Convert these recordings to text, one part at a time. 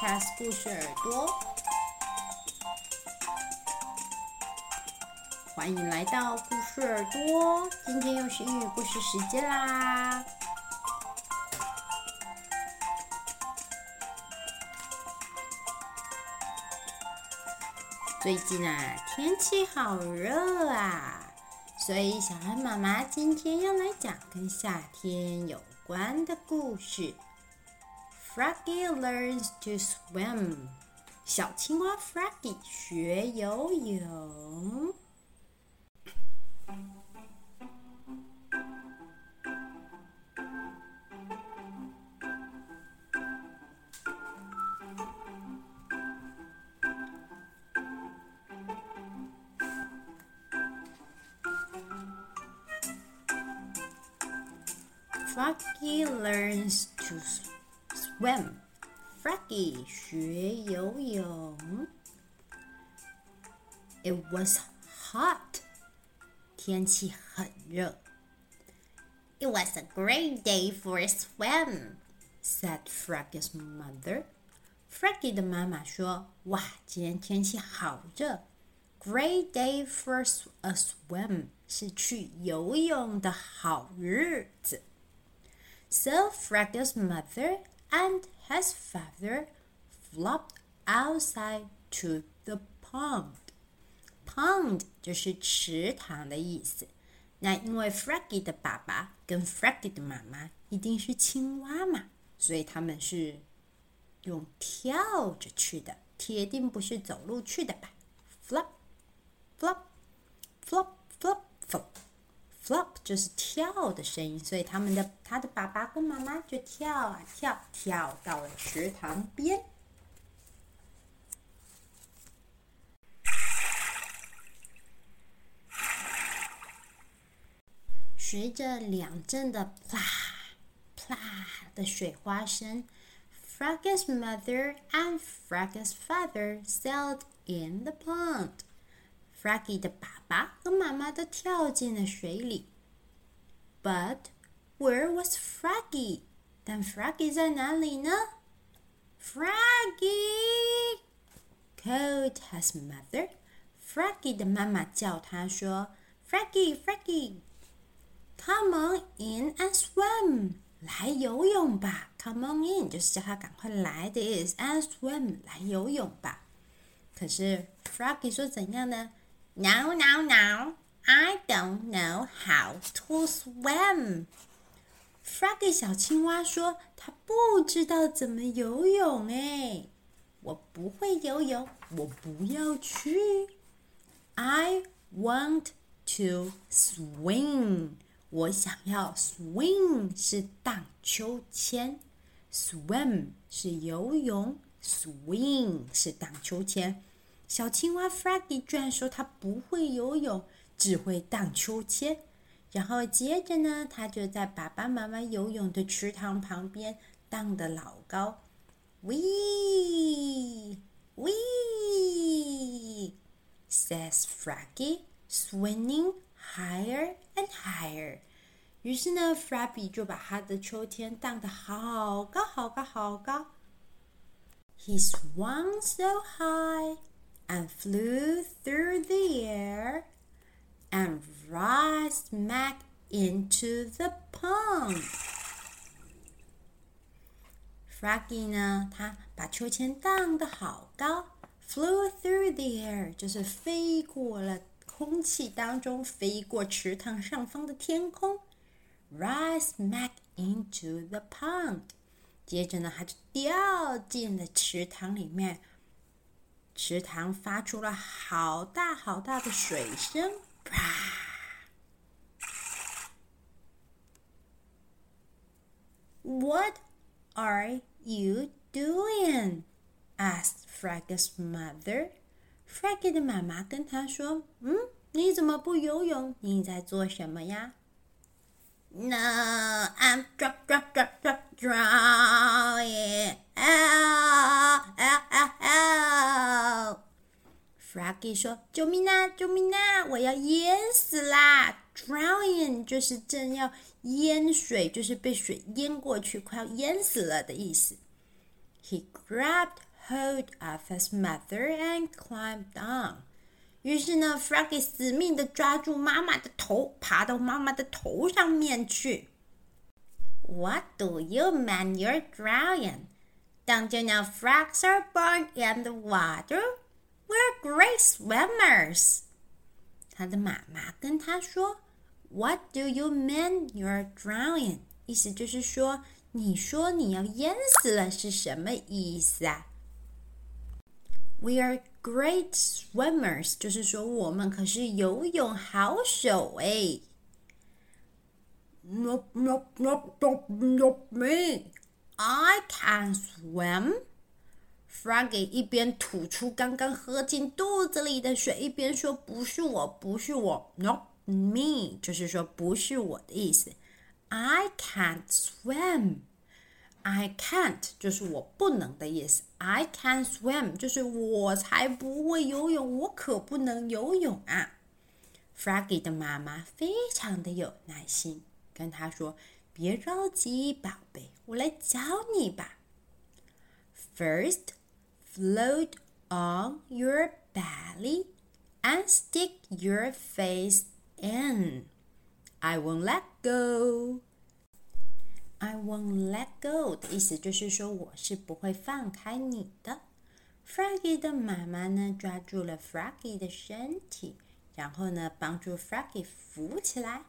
Podcast 故事耳朵，欢迎来到故事耳朵。今天又是英语故事时间啦！最近啊，天气好热啊！所以，小恩妈妈今天要来讲跟夏天有关的故事。Froggy learns to swim。小青蛙 Froggy 学游泳。Froggy learns to swim. Froggy 学游泳。It was hot. 天气很热。It was a great day for a swim, said Froggy's mother. Froggy 的妈妈说：“哇，今天天气好热。Great day for a swim 是去游泳的好日子。” So Froggy's mother and his father flopped outside to the pond. Pond 就是池塘的意思。那因为 Froggy 的爸爸跟 Froggy 的妈妈一定是青蛙嘛，所以他们是用跳着去的，铁定不是走路去的吧？Flop, flop, flop, flop, flop. Flop 就是跳的声音，所以他们的他的爸爸跟妈妈就跳啊跳，跳到了池塘边。随着两阵的啪啪的水花声，Froggy's mother and Froggy's father sailed in the pond. Froggy 的爸爸和妈妈都跳进了水里，But where was Froggy？但 Froggy 在哪里呢？Froggy called his mother。Froggy 的妈妈叫他说：“Froggy，Froggy，come on in and swim，来游泳吧。Come on in 就是叫他赶快来的意思，and swim 来游泳吧。可是 Froggy 说怎样呢？” No, no, no! I don't know how to swim. Froggy 小青蛙说：“他不知道怎么游泳。”哎，我不会游泳，我不要去。I want to swing. 我想要 swing 是荡秋千，swim 是游泳，swing 是荡秋千。 小青蛙 Froggy 居然说他不会游泳，只会荡秋千。然后接着呢，他就在爸爸妈妈游泳的池塘旁边荡得老高。"We, we," says Froggy, swimming higher and higher。于是呢，Froggy 就把他的秋千荡得好高好高好高。He swung so high. and flew through the air and right smack into the pond. Froggy 呢，他把秋千荡得好高，flew through the air 就是飞过了空气当中，飞过池塘上方的天空，right smack into the pond， 接着呢，它就掉进了池塘里面。 池塘发出了好大好大的水声，啪！What are you doing? asked Froggy's mother. Froggy 的妈妈跟他说：“嗯，你怎么不游泳？你在做什么呀？” No, I'm drop, drop, drop, drop, drowning. Froggy 说：“救命啊，救命啊！我要淹死啦！Drowning 就是正要淹水，就是被水淹过去，快要淹死了的意思。” He grabbed hold of his mother and climbed down. 于是呢，Froggy 死命的抓住妈妈的头，爬到妈妈的头上面去。What do you mean you're drowning? Don't you know frogs are born in the water? We're great swimmers. 他的妈妈跟他说：“What do you mean you're drowning？” 意思就是说，你说你要淹死了是什么意思啊？We are great swimmers，就是说我们可是游泳好手哎。Nope, nope, nope, nope, nope me. I can't swim. Froggy 一边吐出刚刚喝进肚子里的水，一边说：“不是我，不是我，Not me。”就是说不是我的意思。I can't swim. I can't 就是我不能的意思。I can't swim 就是我才不会游泳，我可不能游泳啊。Froggy 的妈妈非常的有耐心，跟他说：“别着急，宝贝，我来教你吧。First, float on your belly and stick your face in. I won't let go.” I won't let go 的意思就是说我是不会放开你的。Froggy 的妈妈呢，抓住了 Froggy 的身体，然后呢，帮助 Froggy 浮起来。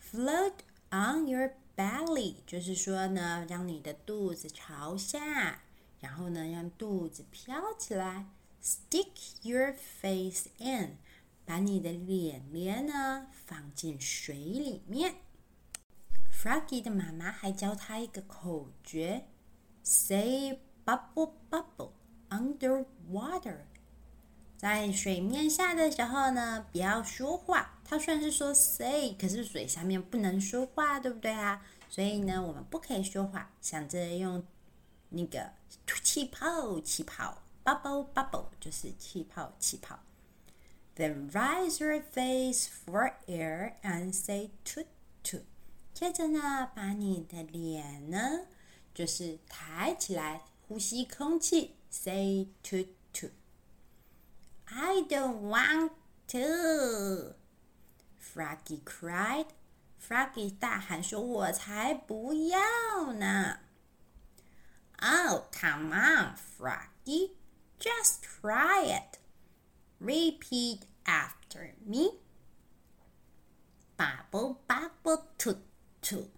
Float on your belly 就是说呢，让你的肚子朝下， 然后呢，让肚子飘起来。Stick your face in 把你的脸脸呢放进水里面。Froggy 的妈妈还教他一个口诀：Say bubble bubble underwater。在水面下的时候呢，不要说话。他虽然是说 say，可是水下面不能说话，对不对啊？所以呢，我们不可以说话，想着用那个气泡气泡 bubble bubble，就是气泡气泡。Then rise your face for air and say to to。接着呢，把你的脸呢，就是抬起来，呼吸空气，say to to。I don't want to. Froggy cried. Froggy 大喊说：“我才不要呢！” Oh, come on, Froggy, just try it. Repeat after me. Bubble, bubble, toot. To，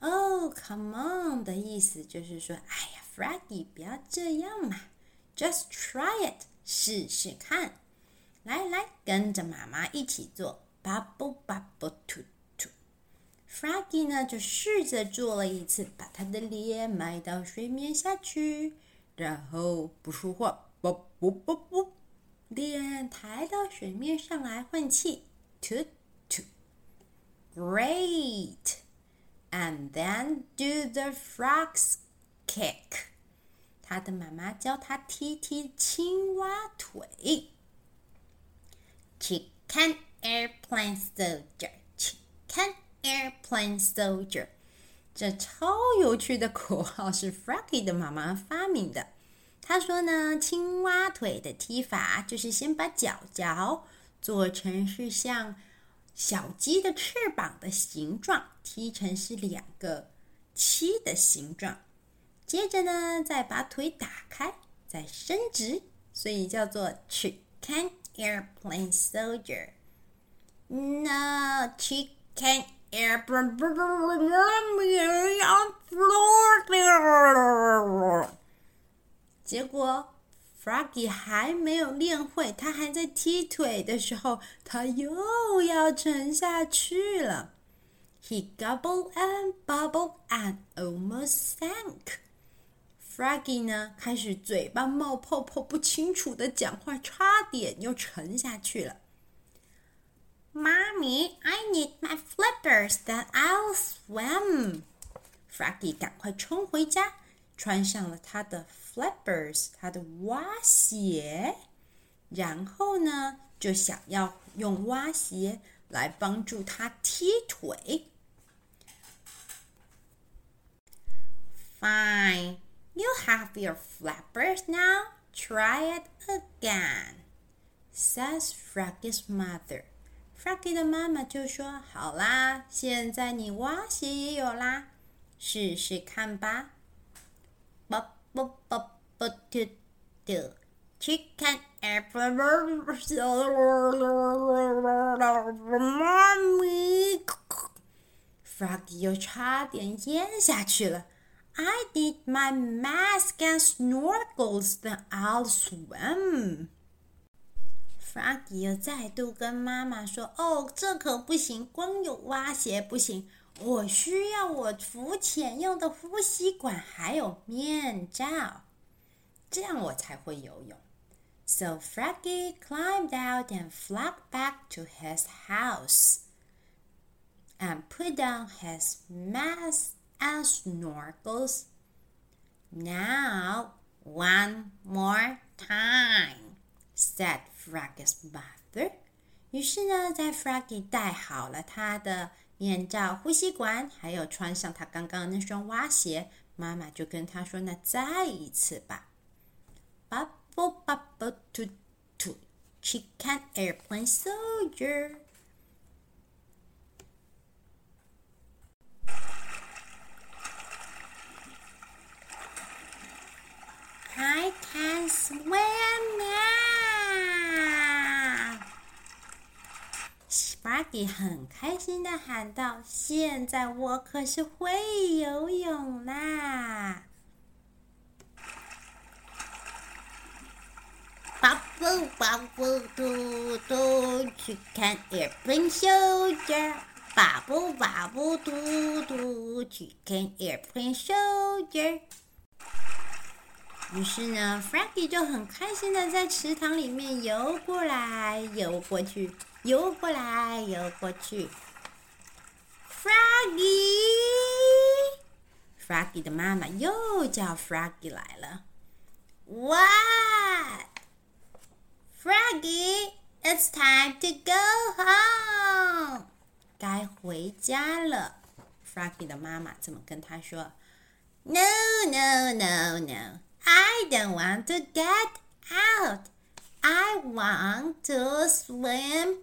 哦，oh，come on 的意思就是说，哎呀，Froggy，不要这样嘛，just try it，试试看。来来，跟着妈妈一起做，bubble bubble to to。 Froggy 呢就试着做了一次，把他的脸埋到水面下去，然后不说话，啵啵啵啵，脸抬到水面上来换气，to。Great! And then do the frog's kick. 他的妈妈教他踢踢青蛙腿。Chicken airplane soldier, chicken Airplane Soldier。这超有趣的口号是 Froggy 的妈妈发明的。他说呢，青蛙腿的踢法就是先把脚脚做成是像小鸡的翅膀的形状，踢成是两个七的形状，接着呢再把腿打开，再伸直，所以叫做 Chicken Airplane Soldier。No Chicken。结果，Froggy 还没有练会，他还在踢腿的时候，他又要沉下去了。He gobbled and bubble and almost sank. Froggy 呢，开始嘴巴冒泡泡，不清楚的讲话，差点又沉下去了。Mommy, I need my flippers, then I'll swim. Froggy 赶快冲回家，穿上了他的 flippers，他的蛙鞋，然后呢，就想要用蛙鞋来帮助他踢腿。Fine, you have your flappers now. Try it again, says Froggy's mother. Froggy 的妈妈就说：“好啦，现在你蛙鞋也有啦，试试看吧。” Bubble bubble to do chicken airplane. Mommy, Froggy 又差点咽下去了。I need my mask and snorkels, then I'll swim. Froggy 又再度跟妈妈说：“哦，这可不行，光有蛙鞋不行，我需要我浮潜用的呼吸管，还有面罩，这样我才会游泳。” So Froggy climbed out and flopped back to his house and put on his mask. And snorkels. Now, one more time," said Froggy's mother. 于是呢，在 Froggy 戴好了他的面罩、呼吸管，还有穿上他刚刚那双蛙鞋，妈妈就跟他说：“那再一次吧。” Bubble, bubble, toot, toot, chicken airplane soldier. I can swim now! Froggy 很开心的喊道：“现在我可是会游泳啦！”Bubble, bubble, do do, chicken airplane soldier. Bubble, bubble, do do, chicken airplane soldier. 于是呢，Froggy 就很开心的在池塘里面游过来游过去，游过来游过去。Froggy，Froggy 的妈妈又叫 Froggy 来了。What？Froggy，it's time to go home。该回家了。Froggy 的妈妈这么跟他说：No，No，No，No。I don't want to get out. I want to swim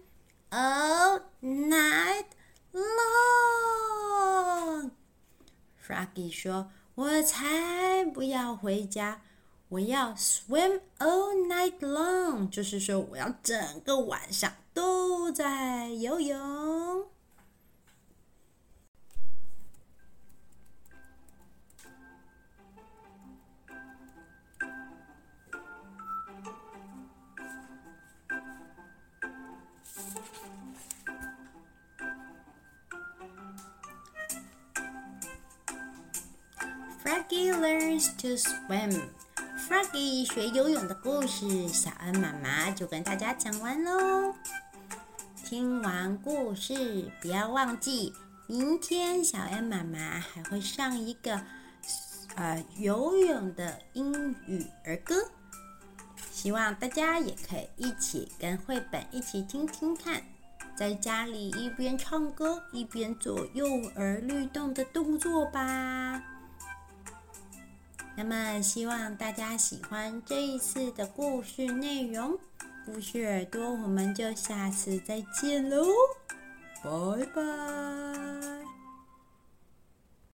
All night long. Froggy 说：“我才不要回家，我要 swim all night long，就是说我要整个晚上都在游泳。” Froggy learns to swim. Froggy 学游泳的故事，小恩妈妈就跟大家讲完喽。听完故事，不要忘记，明天小恩妈妈还会上一个呃游泳的英语儿歌，希望大家也可以一起跟绘本一起听听看，在家里一边唱歌一边做幼儿律动的动作吧。那么，希望大家喜欢这一次的故事内容。故事耳朵，我们就下次再见喽，拜拜。